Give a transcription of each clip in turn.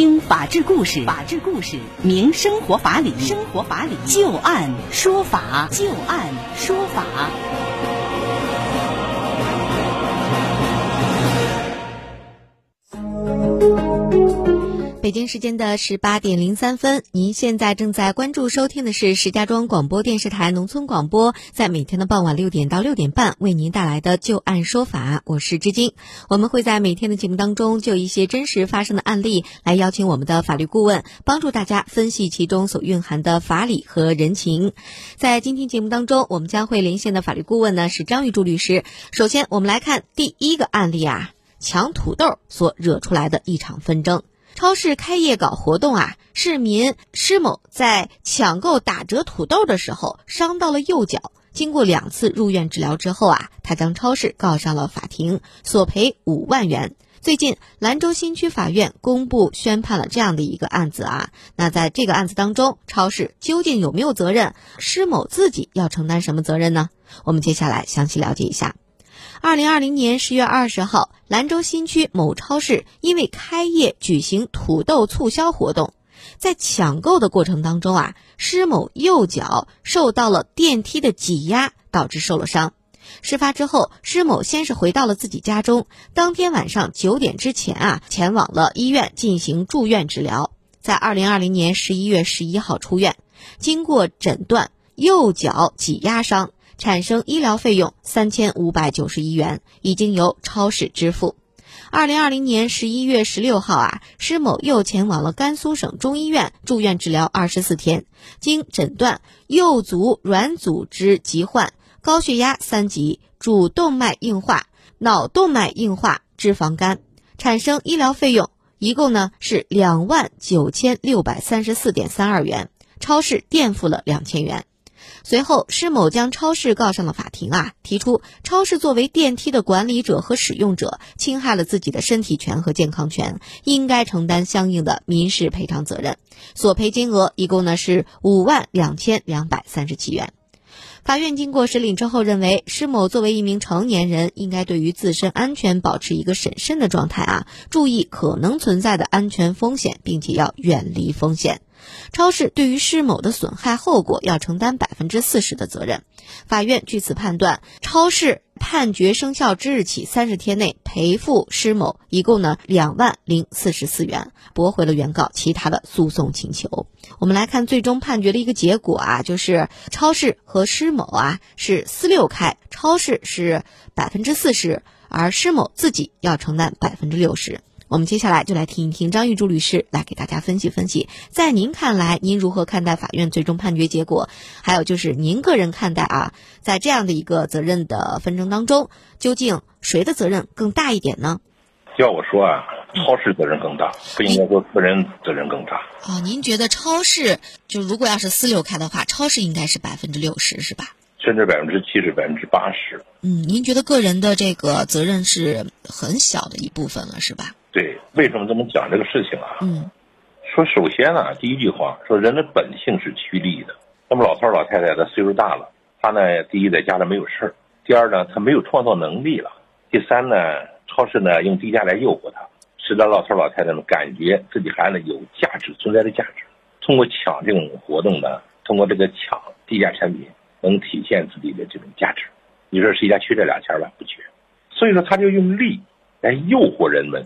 听法治故事，法治故事明生活法理，生活法理就案说法，就案说法。北京时间的十八点零三分，您现在正在关注收听的是石家庄广播电视台农村广播，在每天的傍晚六点到六点半为您带来的《就案说法》，我是知晶。我们会在每天的节目当中，就一些真实发生的案例，来邀请我们的法律顾问，帮助大家分析其中所蕴含的法理和人情。在今天节目当中，我们将会连线的法律顾问呢是张玉柱律师。首先，我们来看第一个案例啊，抢土豆所惹出来的一场纷争。超市开业搞活动啊，市民施某在抢购打折土豆的时候伤到了右脚，经过两次入院治疗之后啊，他将超市告上了法庭，索赔五万元。最近，兰州新区法院公布宣判了这样的一个案子啊，那在这个案子当中，超市究竟有没有责任？施某自己要承担什么责任呢？我们接下来详细了解一下。二零二零年十月二十号，兰州新区某超市因为开业举行土豆促销活动，在抢购的过程当中啊，施某右脚受到了电梯的挤压，导致受了伤。事发之后，施某先是回到了自己家中，当天晚上九点之前啊，前往了医院进行住院治疗。在二零二零年十一月十一号出院，经过诊断，右脚挤压伤。产生医疗费用三千五百九十一元，已经由超市支付。二零二零年十一月十六号啊，施某又前往了甘肃省中医院住院治疗二十四天，经诊断右足软组织疾患，高血压三级，主动脉硬化、脑动脉硬化、脂肪肝，产生医疗费用一共呢是两万九千六百三十四点三二元，超市垫付了两千元。随后，施某将超市告上了法庭啊，提出超市作为电梯的管理者和使用者，侵害了自己的身体权和健康权，应该承担相应的民事赔偿责任，索赔金额一共呢是五万两千两百三十七元。法院经过审理之后认为，施某作为一名成年人，应该对于自身安全保持一个审慎的状态啊，注意可能存在的安全风险，并且要远离风险。超市对于施某的损害后果要承担百分之四十的责任。法院据此判断，超市判决生效之日起三十天内赔付施某一共呢两万零四十四元，驳回了原告其他的诉讼请求。我们来看最终判决的一个结果啊，就是超市和施某啊是私六开，超市是百分之四十，而施某自己要承担百分之六十。我们接下来就来听一听张玉柱律师来给大家分析分析，在您看来，您如何看待法院最终判决结果？还有就是您个人看待啊，在这样的一个责任的纷争当中，究竟谁的责任更大一点呢？要我说啊，超市责任更大，不应该说个人责任更大。哦，您觉得超市就如果要是私有开的话，超市应该是百分之六十是吧？甚至百分之七十、百分之八十。嗯，您觉得个人的这个责任是很小的一部分了，是吧？对，为什么这么讲这个事情啊？嗯，说首先呢，第一句话说人的本性是趋利的。那么老头老太太他岁数大了，他呢，第一在家里没有事儿，第二呢，他没有创造能力了，第三呢，超市呢用低价来诱惑他，使得老头老太太们感觉自己还呢有价值存在的价值。通过抢这种活动呢，通过这个抢低价产品，能体现自己的这种价值。你说谁家缺这俩钱吧？不缺。所以说他就用利来诱惑人们。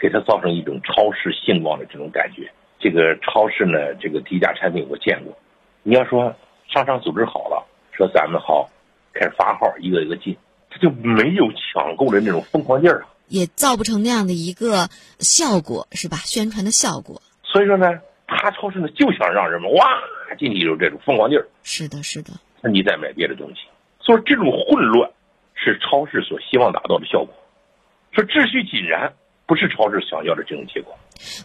给他造成一种超市兴旺的这种感觉。这个超市呢，这个低价产品我见过。你要说商场组织好了，说咱们好开始发号，一个一个进，他就没有抢购的那种疯狂劲儿啊，也造不成那样的一个效果，是吧？宣传的效果。所以说呢，他超市呢就想让人们哇进去有这种疯狂劲儿。是的，是的。那你再买别的东西，所以这种混乱是超市所希望达到的效果。说秩序井然。不是超市想要的这种结果。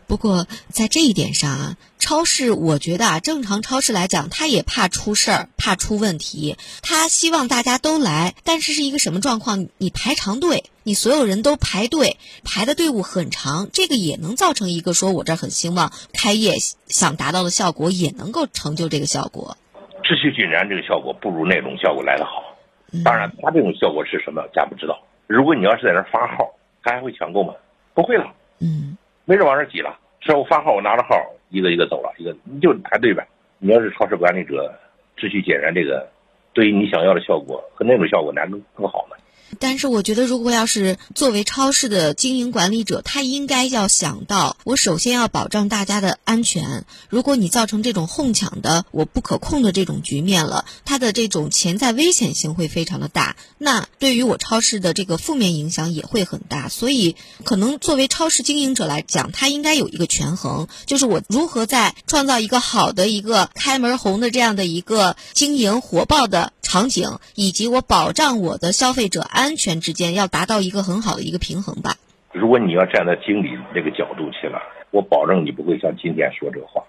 不过在这一点上啊，超市我觉得啊，正常超市来讲，他也怕出事儿，怕出问题，他希望大家都来。但是是一个什么状况？你排长队，你所有人都排队，排的队伍很长，这个也能造成一个说我这儿很兴旺，开业想达到的效果也能够成就这个效果。秩序井然这个效果不如那种效果来得好。当然，他这种效果是什么，咱不知道。如果你要是在那发号，他还会抢购吗？不会了，嗯，没人往这挤了，说我发号，我拿着号，一个一个走了，一个你就排队呗。你要是超市管理者，秩序井然，这个对于你想要的效果和那种效果哪个更好呢？但是我觉得，如果要是作为超市的经营管理者，他应该要想到，我首先要保障大家的安全。如果你造成这种哄抢的、我不可控的这种局面了，它的这种潜在危险性会非常的大，那对于我超市的这个负面影响也会很大。所以，可能作为超市经营者来讲，他应该有一个权衡，就是我如何在创造一个好的一个开门红的这样的一个经营火爆的。场景以及我保障我的消费者安全之间要达到一个很好的一个平衡吧。如果你要站在经理那个角度去了，我保证你不会像今天说这个话，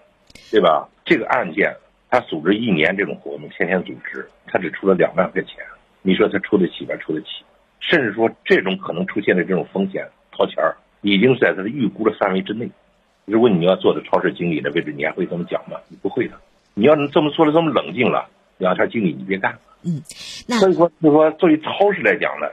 对吧？这个案件他组织一年这种活动，天天组织，他只出了两万块钱，你说他出得起吗？出得起？甚至说这种可能出现的这种风险掏钱儿，已经在他的预估的范围之内。如果你要做的超市经理的位置，你还会这么讲吗？你不会的。你要能这么做的这么冷静了，两天经理你别干。嗯，所以说，就是说，作为超市来讲呢，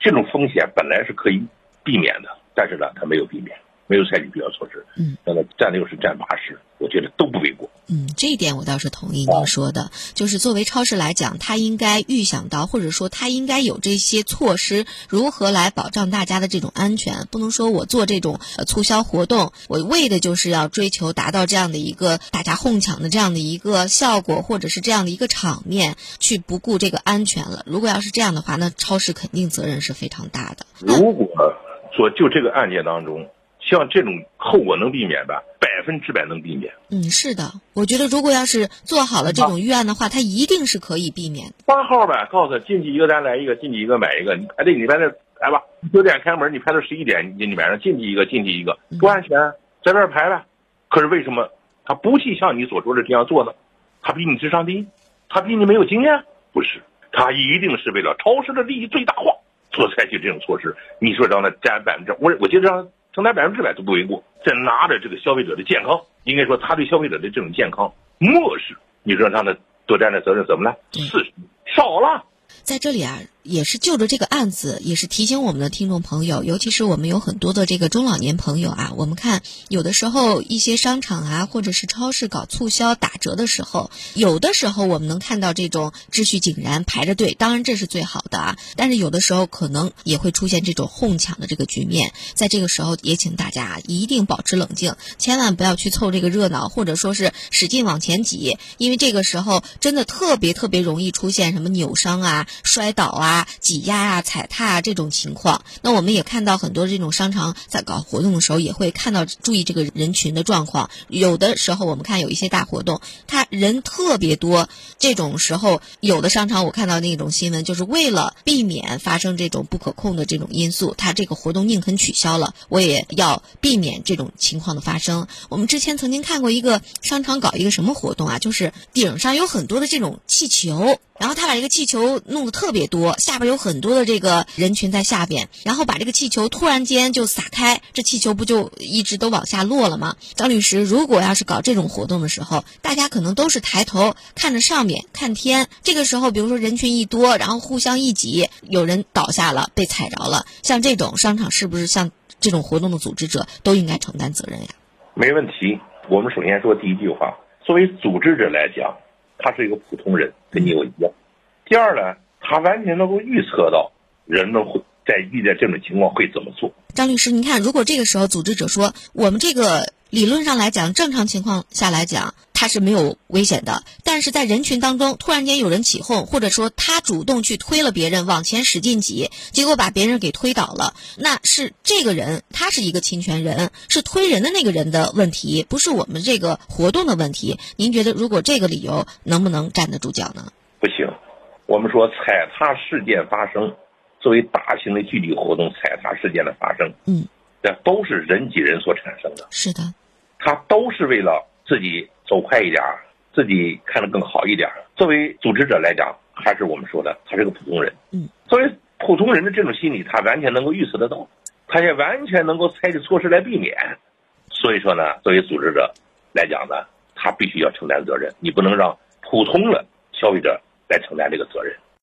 这种风险本来是可以避免的，但是呢，他没有避免，没有采取必要措施。嗯，那么占六十、占八十，我觉得都不为过。嗯，这一点我倒是同意您说的，就是作为超市来讲，他应该预想到，或者说他应该有这些措施，如何来保障大家的这种安全。不能说我做这种呃促销活动，我为的就是要追求达到这样的一个大家哄抢的这样的一个效果，或者是这样的一个场面，去不顾这个安全了。如果要是这样的话，那超市肯定责任是非常大的。如果说就这个案件当中，像这种后果能避免吧，百分之百能避免。嗯，是的，我觉得如果要是做好了这种预案的话，它一定是可以避免的。发号呗，告诉他进去一个单来一个，进去一个买一个。你排队，你排队来吧。九点开门，你排到十一点，你你买上进去一个，进去一个，多安全，在这儿排呗。可是为什么他不去像你所说的这样做呢？他比你智商低，他比你没有经验？不是，他一定是为了超市的利益最大化，所采取这种措施。你说让他占百分之，我我觉得让承担百分之百都不为过。在拿着这个消费者的健康，应该说他对消费者的这种健康漠视，你说让他多担点责任怎么了？四十少了。在这里啊，也是就着这个案子，也是提醒我们的听众朋友，尤其是我们有很多的这个中老年朋友啊，我们看有的时候一些商场啊，或者是超市搞促销打折的时候，有的时候我们能看到这种秩序井然排着队，当然这是最好的啊。但是有的时候可能也会出现这种哄抢的这个局面，在这个时候也请大家一定保持冷静，千万不要去凑这个热闹，或者说是使劲往前挤，因为这个时候真的特别特别容易出现什么扭伤啊。摔倒啊、挤压啊、踩踏啊这种情况，那我们也看到很多这种商场在搞活动的时候，也会看到注意这个人群的状况。有的时候我们看有一些大活动，他人特别多，这种时候有的商场我看到那种新闻，就是为了避免发生这种不可控的这种因素，他这个活动宁肯取消了，我也要避免这种情况的发生。我们之前曾经看过一个商场搞一个什么活动啊，就是顶上有很多的这种气球。然后他把这个气球弄得特别多，下边有很多的这个人群在下边，然后把这个气球突然间就撒开，这气球不就一直都往下落了吗？张律师，如果要是搞这种活动的时候，大家可能都是抬头看着上面看天，这个时候比如说人群一多，然后互相一挤，有人倒下了被踩着了，像这种商场是不是像这种活动的组织者都应该承担责任呀？没问题，我们首先说第一句话，作为组织者来讲。他是一个普通人，跟你我一样。第二呢，他完全能够预测到人们会在遇见这种情况会怎么做。张律师，您看，如果这个时候组织者说，我们这个理论上来讲，正常情况下来讲，他是没有危险的。但是在人群当中，突然间有人起哄，或者说他主动去推了别人往前使劲挤，结果把别人给推倒了，那是这个人他是一个侵权人，是推人的那个人的问题，不是我们这个活动的问题。您觉得，如果这个理由能不能站得住脚呢？不行，我们说踩踏事件发生。作为大型的聚集活动踩踏事件的发生，嗯，这都是人挤人所产生的。是的，他都是为了自己走快一点，自己看得更好一点。作为组织者来讲，还是我们说的，他是个普通人。嗯，作为普通人的这种心理，他完全能够预测得到，他也完全能够采取措施来避免。所以说呢，作为组织者来讲呢，他必须要承担责任，你不能让普通的消费者来承担这个责任。